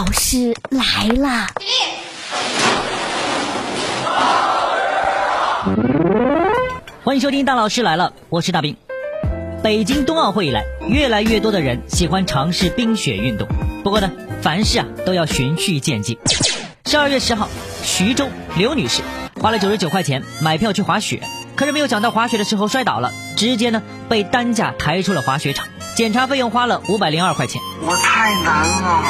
老师来了。欢迎收听，大老师来了。我是大兵。北京冬奥会以来，越来越多的人喜欢尝试冰雪运动。不过呢，凡事啊都要循序渐进。十二月十号，徐州刘女士花了九十九块钱买票去滑雪，可是没有想到滑雪的时候摔倒了，直接呢被担架抬出了滑雪场。检查费用花了五百零二块钱。我太难了。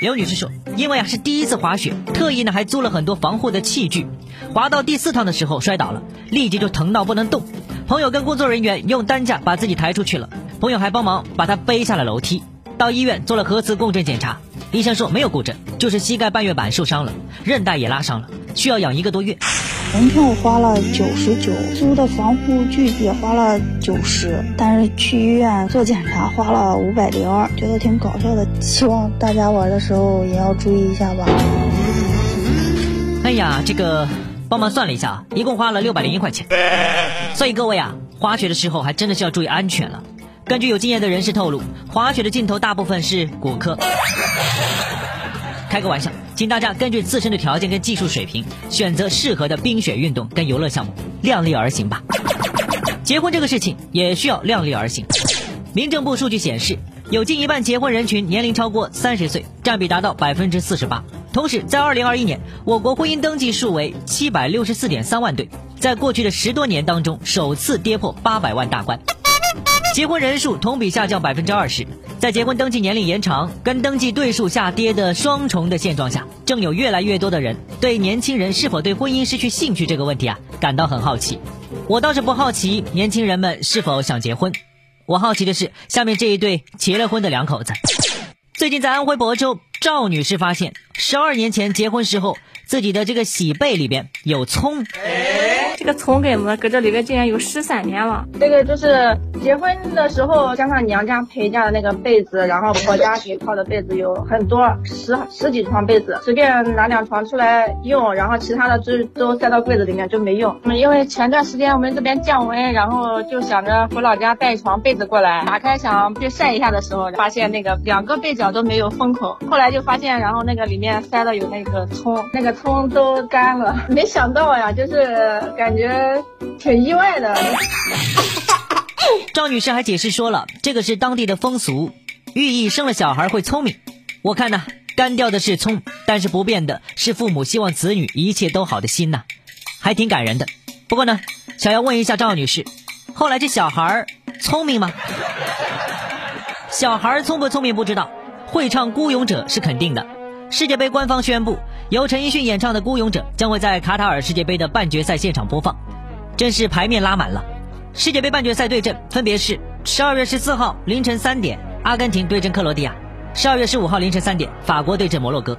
刘女士说，因为啊是第一次滑雪，特意呢还租了很多防护的器具。滑到第四趟的时候摔倒了，立即就疼到不能动。朋友跟工作人员用担架把自己抬出去了，朋友还帮忙把他背下了楼梯。到医院做了核磁共振检查，医生说没有骨折，就是膝盖半月板受伤了，韧带也拉伤了，需要养一个多月。门票花了九十九，租的防护具也花了九十，但是去医院做检查花了五百零二，觉得挺搞笑的。希望大家玩的时候也要注意一下吧。哎呀，这个。帮忙算了一下，一共花了六百零一块钱。所以各位啊，滑雪的时候还真的是要注意安全了。根据有经验的人士透露，滑雪的尽头大部分是骨科。开个玩笑，请大家根据自身的条件跟技术水平，选择适合的冰雪运动跟游乐项目，量力而行吧。结婚这个事情也需要量力而行。民政部数据显示，有近一半结婚人群年龄超过三十岁，占比达到百分之四十八。同时，在二零二一年，我国婚姻登记数为七百六十四点三万对，在过去的十多年当中，首次跌破八百万大关。结婚人数同比下降百分之二十，在结婚登记年龄延长跟登记对数下跌的双重的现状下，正有越来越多的人对年轻人是否对婚姻失去兴趣这个问题啊感到很好奇。我倒是不好奇年轻人们是否想结婚，我好奇的是下面这一对结了婚的两口子。最近在安徽亳州。赵女士发现，十二年前结婚时候，自己的这个喜被里边有葱。这个葱根子搁这里边竟然有十三年了。这个就是结婚的时候，加上娘家陪嫁的那个被子，然后婆家给套的被子有很多，十十几床被子，随便拿两床出来用，然后其他的就都塞到柜子里面就没用。因为前段时间我们这边降温，然后就想着回老家带一床被子过来，打开想去晒一下的时候，发现那个两个被角都没有封口。后来就发现，然后那个里面塞的有那个葱，那个葱都干了。没想到呀，就是。感觉挺意外的。赵女士还解释说了，这个是当地的风俗，寓意生了小孩会聪明。我看呢，干掉的是葱，但是不变的是父母希望子女一切都好的心呐，还挺感人的。不过呢，想要问一下赵女士，后来这小孩聪明吗？小孩聪不聪明不知道，会唱《孤勇者》是肯定的。世界杯官方宣布，由陈奕迅演唱的《孤勇者》将会在卡塔尔世界杯的半决赛现场播放，真是牌面拉满了。世界杯半决赛对阵分别是十二月十四号凌晨三点，阿根廷对阵克罗地亚；十二月十五号凌晨三点，法国对阵摩洛哥。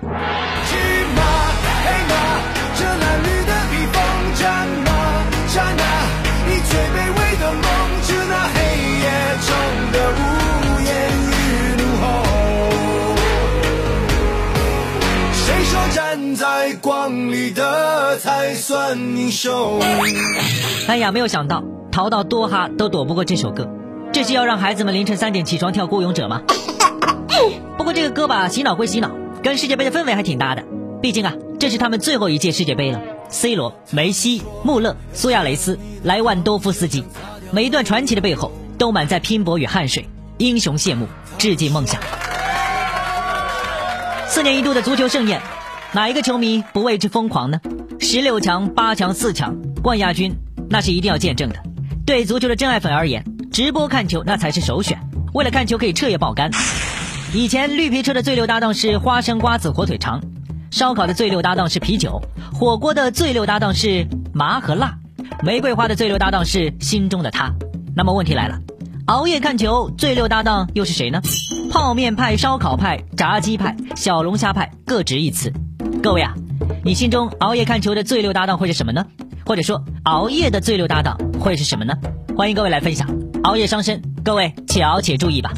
在光里的才算英雄。哎呀，没有想到逃到多哈都躲不过这首歌，这是要让孩子们凌晨三点起床跳孤勇者吗？不过这个歌吧，洗脑归洗脑，跟世界杯的氛围还挺搭的。毕竟啊，这是他们最后一届世界杯了。C 罗、梅西、穆勒、苏亚雷斯、莱万多夫斯基，每一段传奇的背后都满载拼搏与汗水。英雄谢幕，致敬梦想。四年一度的足球盛宴。哪一个球迷不为之疯狂呢？十六强、八强、四强，冠亚军那是一定要见证的。对足球的真爱粉而言，直播看球那才是首选。为了看球可以彻夜爆肝。以前绿皮车的最六搭档是花生瓜子火腿肠，烧烤的最六搭档是啤酒，火锅的最六搭档是麻和辣，玫瑰花的最六搭档是心中的他。那么问题来了，熬夜看球最六搭档又是谁呢？泡面派、烧烤派、炸鸡派、小龙虾派各执一词。各位啊，你心中熬夜看球的最六搭档会是什么呢？或者说熬夜的最六搭档会是什么呢？欢迎各位来分享。熬夜伤身，各位且熬且注意吧。